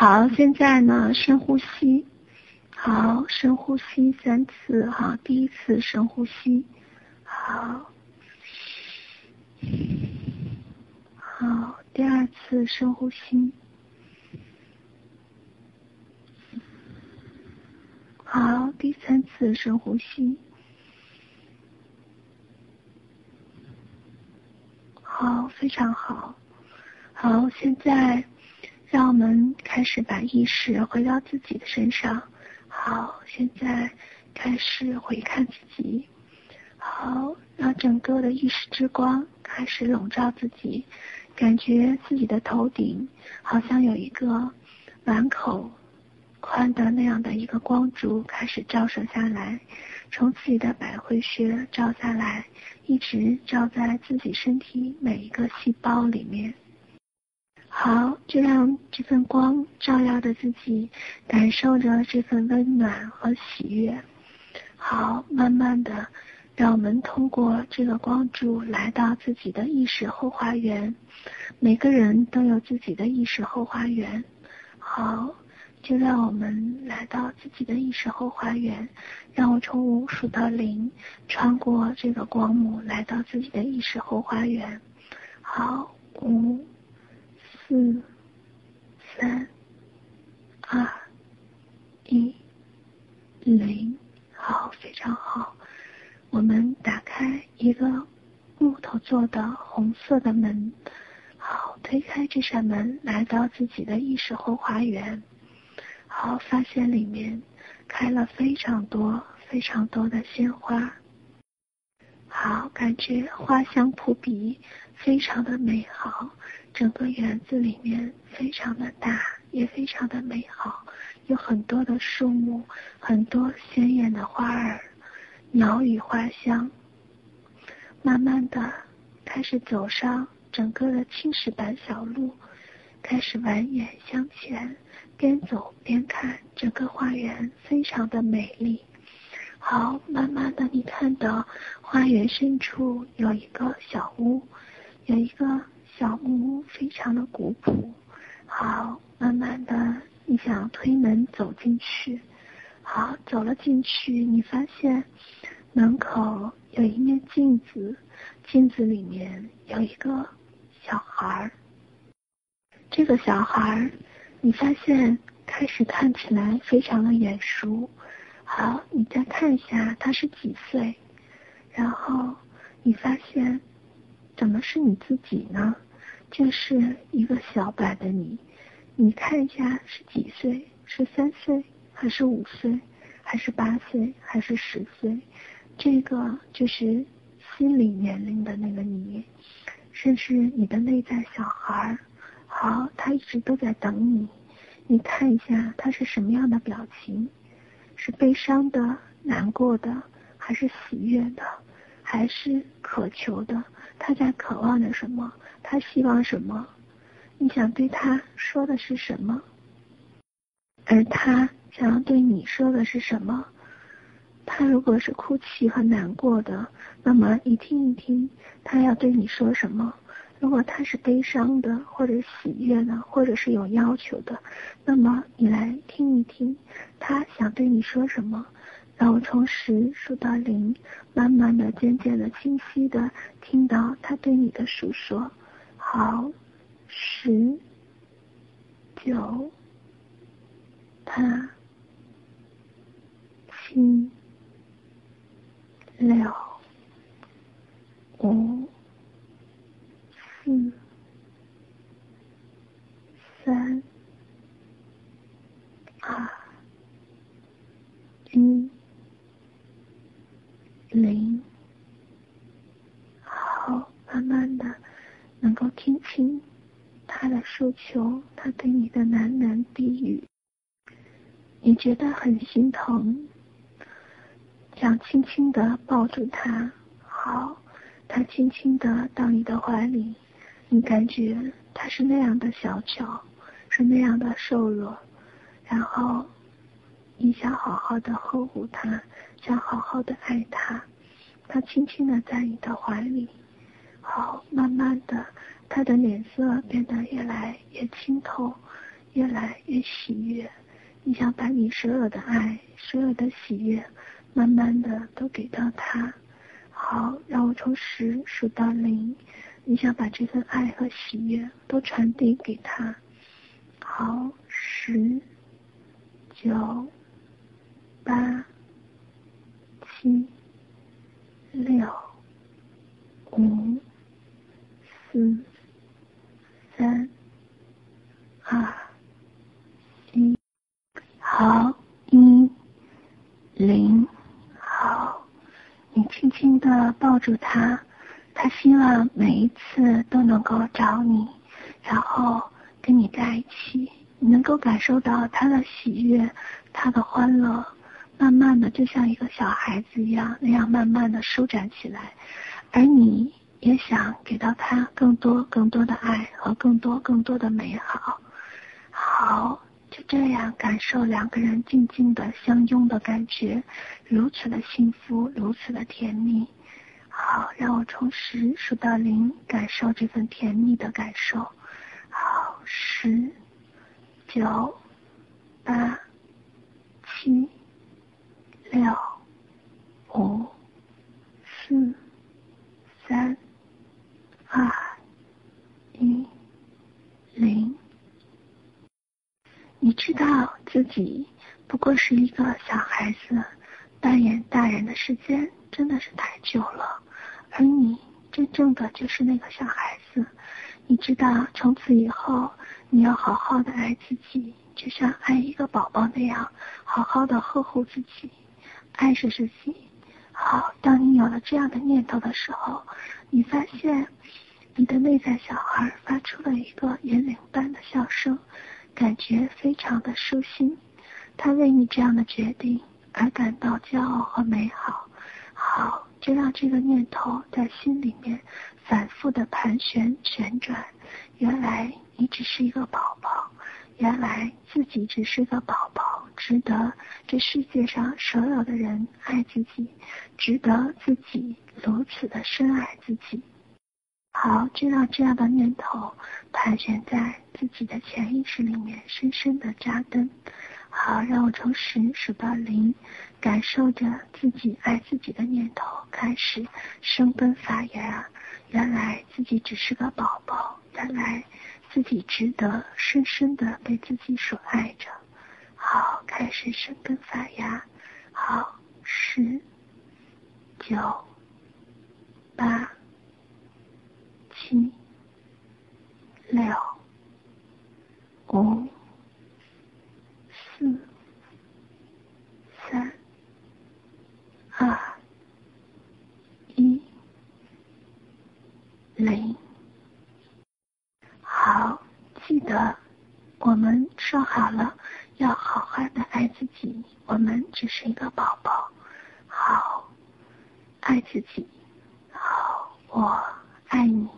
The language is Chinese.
好，现在呢，深呼吸。好，深呼吸三次。好，第一次深呼吸。好。好，第二次深呼吸。好，第三次深呼吸。好，非常好。好，现在让我们开始把意识回到自己的身上。好，现在开始回看自己。好，让整个的意识之光开始笼罩自己，感觉自己的头顶好像有一个碗口。宽的那样的一个光柱开始照射下来，从自己的百会穴照下来，一直照在自己身体每一个细胞里面。好，就让这份光照耀着自己，感受着这份温暖和喜悦。好，慢慢的，让我们通过这个光柱来到自己的意识后花园。每个人都有自己的意识后花园。好。就让我们来到自己的意识后花园，让我从五数到零，穿过这个光幕来到自己的意识后花园。好，五、四、三、二、一、零。好，非常好。我们打开一个木头做的红色的门，好，推开这扇门，来到自己的意识后花园。好，发现里面开了非常多、非常多的鲜花。好，感觉花香扑鼻，非常的美好。整个园子里面非常的大，也非常的美好，有很多的树木，很多鲜艳的花儿，鸟语花香。慢慢的开始走上整个的青石板小路，开始蜿蜒向前。边走边看，整个花园非常的美丽。好，慢慢的你看到花园深处有一个小屋，有一个小木屋，非常的古朴。好，慢慢的你想推门走进去。好，走了进去，你发现门口有一面镜子，镜子里面有一个小孩儿。这个小孩儿。你发现开始看起来非常的眼熟，好，你再看一下他是几岁，然后你发现怎么是你自己呢？就是一个小版的你，你看一下是几岁？是三岁还是五岁，还是八岁还是十岁？这个就是心理年龄的那个你，甚至你的内在小孩。好，他一直都在等你。你看一下他是什么样的表情？是悲伤的、难过的，还是喜悦的，还是渴求的？他在渴望着什么？他希望什么？你想对他说的是什么？而他想要对你说的是什么？他如果是哭泣和难过的，那么你听一听，他要对你说什么？如果他是悲伤的，或者喜悦的，或者是有要求的，那么你来听一听，他想对你说什么？让我从十数到零，慢慢的、渐渐的、清晰的听到他对你的诉说。好，十、九、八、七、六、五。四、三、二、一、零。好，慢慢的能够听清他的诉求，他对你的喃喃低语，你觉得很心疼，想轻轻的抱住他。好，他轻轻的到你的怀里。你感觉他是那样的小巧，是那样的瘦弱，然后你想好好的呵护他，想好好的爱他，他轻轻的在你的怀里，好，慢慢的，他的脸色变得越来越清透，越来越喜悦。你想把你所有的爱、所有的喜悦，慢慢的都给到他。好，让我从十数到零。你想把这份爱和喜悦都传递给他。好，十、九、八、七、六、五、四、三、二、一。好，一、零。好，你轻轻的抱住他，他希望每一次都能够找你，然后跟你在一起。你能够感受到他的喜悦，他的欢乐，慢慢的就像一个小孩子一样，那样慢慢的舒展起来，而你也想给到他更多更多的爱和更多更多的美好。好，就这样感受两个人静静的相拥的感觉，如此的幸福，如此的甜蜜。好，让我从十数到零，感受这份甜蜜的感受。好，十。九、八、七、六、五、四、三、二、一、零。你知道自己不过是一个小孩子，扮演大人的时间真的是太久了，而你真正的就是那个小孩子。你知道，从此以后，你要好好的爱自己，就像爱一个宝宝那样，好好的呵护自己，爱着自己。好，当你有了这样的念头的时候，你发现你的内在小孩发出了一个银铃般的笑声，感觉非常的舒心。他为你这样的决定而感到骄傲和美好。好，就让这个念头在心里面。反复的盘旋旋转，原来你只是一个宝宝，原来自己只是个宝宝，值得这世界上所有的人爱自己，值得自己如此的深爱自己。好，就让这样的念头盘旋在自己的潜意识里面，深深的扎根。好，让我从十数到零，感受着自己爱自己的念头开始生根发芽。原来自己只是个宝宝，原来自己值得深深的被自己所爱着。好，开始生根发芽。好，十、九、八、七、六、五、四、三、二。零，好，记得我们说好了，要好好的爱自己。我们只是一个宝宝，好，爱自己，好，我爱你。